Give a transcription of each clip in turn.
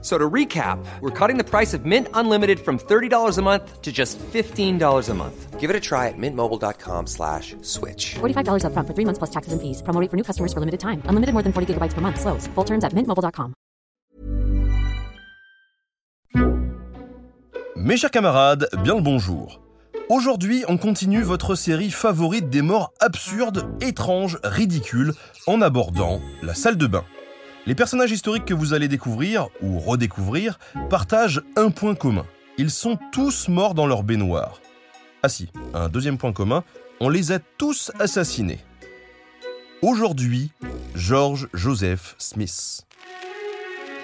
So to recap, we're cutting the price of Mint Unlimited from $30 a month to just $15 a month. Give it a try at mintmobile.com slash switch. $45 upfront for three months plus taxes and fees. Promo rate for new customers for limited time. Unlimited more than 40 gigabytes per month. Slows. Full terms at mintmobile.com. Mes chers camarades, bien le bonjour. Aujourd'hui, on continue votre série favorite des morts absurdes, étranges, ridicules, en abordant la salle de bain. Les personnages historiques que vous allez découvrir, ou redécouvrir, partagent un point commun. Ils sont tous morts dans leur baignoire. Ah si, un deuxième point commun, on les a tous assassinés. Aujourd'hui, George Joseph Smith.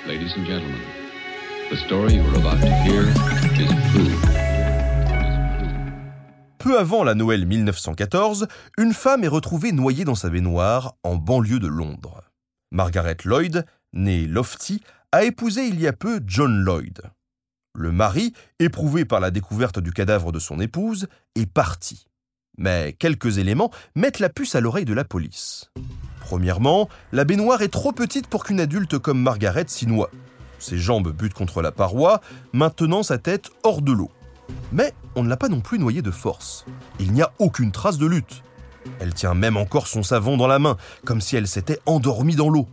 Ladies and gentlemen, the story you're about to hear is true. Peu avant la Noël 1914, une femme est retrouvée noyée dans sa baignoire en banlieue de Londres. Margaret Lloyd, née Lofty, a épousé il y a peu John Lloyd. Le mari, éprouvé par la découverte du cadavre de son épouse, est parti. Mais quelques éléments mettent la puce à l'oreille de la police. Premièrement, la baignoire est trop petite pour qu'une adulte comme Margaret s'y noie. Ses jambes butent contre la paroi, maintenant sa tête hors de l'eau. Mais on ne l'a pas non plus noyée de force. Il n'y a aucune trace de lutte. Elle tient même encore son savon dans la main, comme si elle s'était endormie dans l'eau.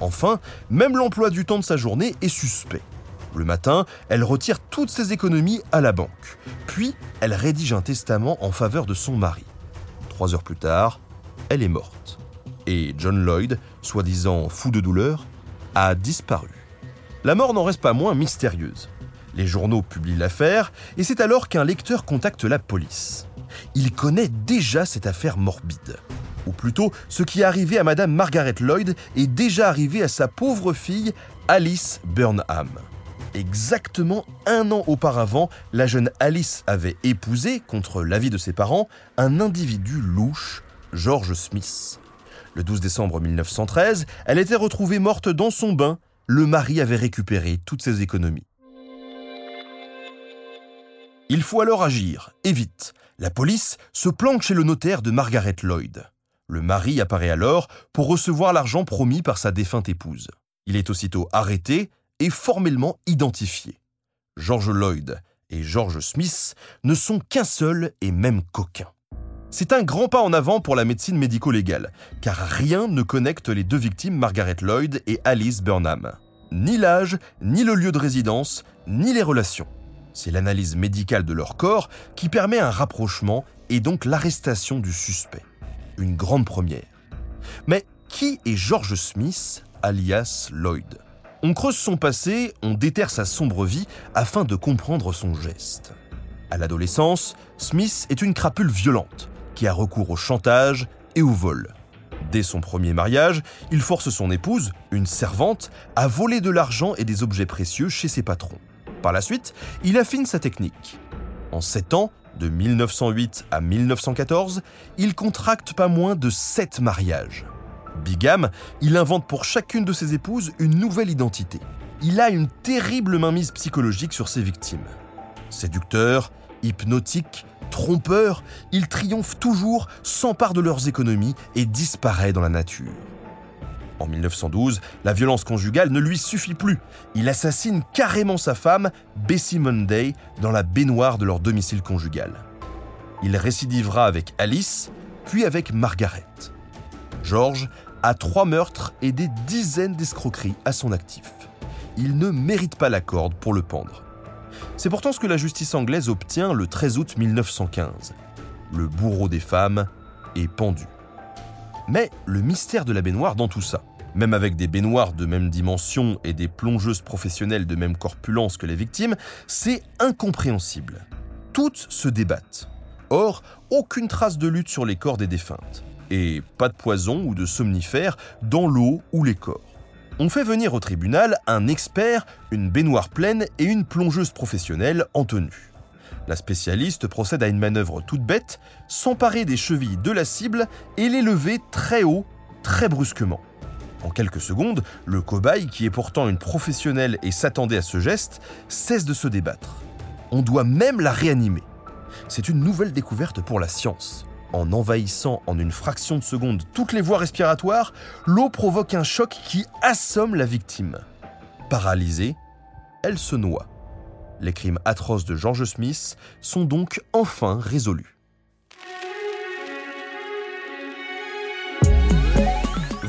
Enfin, même l'emploi du temps de sa journée est suspect. Le matin, elle retire toutes ses économies à la banque. Puis, elle rédige un testament en faveur de son mari. Trois heures plus tard, elle est morte. Et John Lloyd, soi-disant fou de douleur, a disparu. La mort n'en reste pas moins mystérieuse. Les journaux publient l'affaire et c'est alors qu'un lecteur contacte la police. Il connaît déjà cette affaire morbide. Ou plutôt, ce qui est arrivé à Madame Margaret Lloyd est déjà arrivé à sa pauvre fille Alice Burnham. Exactement un an auparavant, la jeune Alice avait épousé, contre l'avis de ses parents, un individu louche, George Smith. Le 12 décembre 1913, elle était retrouvée morte dans son bain. Le mari avait récupéré toutes ses économies. Il faut alors agir, et vite. La police se planque chez le notaire de Margaret Lloyd. Le mari apparaît alors pour recevoir l'argent promis par sa défunte épouse. Il est aussitôt arrêté et formellement identifié. George Lloyd et George Smith ne sont qu'un seul et même coquin. C'est un grand pas en avant pour la médecine médico-légale, car rien ne connecte les deux victimes Margaret Lloyd et Alice Burnham. Ni l'âge, ni le lieu de résidence, ni les relations. C'est l'analyse médicale de leur corps qui permet un rapprochement et donc l'arrestation du suspect. Une grande première. Mais qui est George Smith, alias Lloyd? On creuse son passé, on déterre sa sombre vie afin de comprendre son geste. À l'adolescence, Smith est une crapule violente qui a recours au chantage et au vol. Dès son premier mariage, il force son épouse, une servante, à voler de l'argent et des objets précieux chez ses patrons. Par la suite, il affine sa technique. En 7 ans, de 1908 à 1914, il contracte pas moins de 7 mariages. Bigame, il invente pour chacune de ses épouses une nouvelle identité. Il a une terrible mainmise psychologique sur ses victimes. Séducteur, hypnotique, trompeur, il triomphe toujours, s'empare de leurs économies et disparaît dans la nature. En 1912, la violence conjugale ne lui suffit plus. Il assassine carrément sa femme, Bessie Monday, dans la baignoire de leur domicile conjugal. Il récidivera avec Alice, puis avec Margaret. George a trois meurtres et des dizaines d'escroqueries à son actif. Il ne mérite pas la corde pour le pendre. C'est pourtant ce que la justice anglaise obtient le 13 août 1915. Le bourreau des femmes est pendu. Mais le mystère de la baignoire dans tout ça, même avec des baignoires de même dimension et des plongeuses professionnelles de même corpulence que les victimes, c'est incompréhensible. Toutes se débattent. Or, aucune trace de lutte sur les corps des défuntes. Et pas de poison ou de somnifère dans l'eau ou les corps. On fait venir au tribunal un expert, une baignoire pleine et une plongeuse professionnelle en tenue. La spécialiste procède à une manœuvre toute bête, s'emparer des chevilles de la cible et les lever très haut, très brusquement. En quelques secondes, le cobaye, qui est pourtant une professionnelle et s'attendait à ce geste, cesse de se débattre. On doit même la réanimer. C'est une nouvelle découverte pour la science. En envahissant en une fraction de seconde toutes les voies respiratoires, l'eau provoque un choc qui assomme la victime. Paralysée, elle se noie. Les crimes atroces de George Smith sont donc enfin résolus.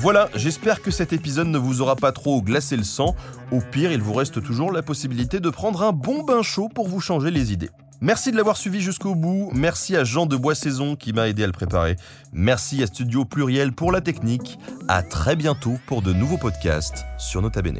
Voilà, j'espère que cet épisode ne vous aura pas trop glacé le sang. Au pire, il vous reste toujours la possibilité de prendre un bon bain chaud pour vous changer les idées. Merci de l'avoir suivi jusqu'au bout. Merci à Jean de Boissaison qui m'a aidé à le préparer. Merci à Studio Pluriel pour la technique. À très bientôt pour de nouveaux podcasts sur Nota Bene.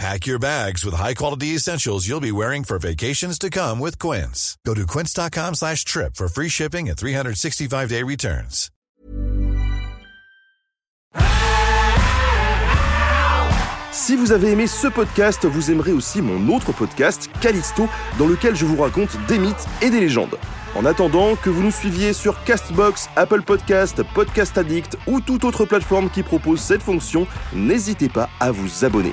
Pack your bags with high-quality essentials you'll be wearing for vacations to come with Quince. Go to quince.com slash trip for free shipping and 365-day returns. Si vous avez aimé ce podcast, vous aimerez aussi mon autre podcast, Callisto, dans lequel je vous raconte des mythes et des légendes. En attendant que vous nous suiviez sur Castbox, Apple Podcast, Podcast Addict ou toute autre plateforme qui propose cette fonction, n'hésitez pas à vous abonner.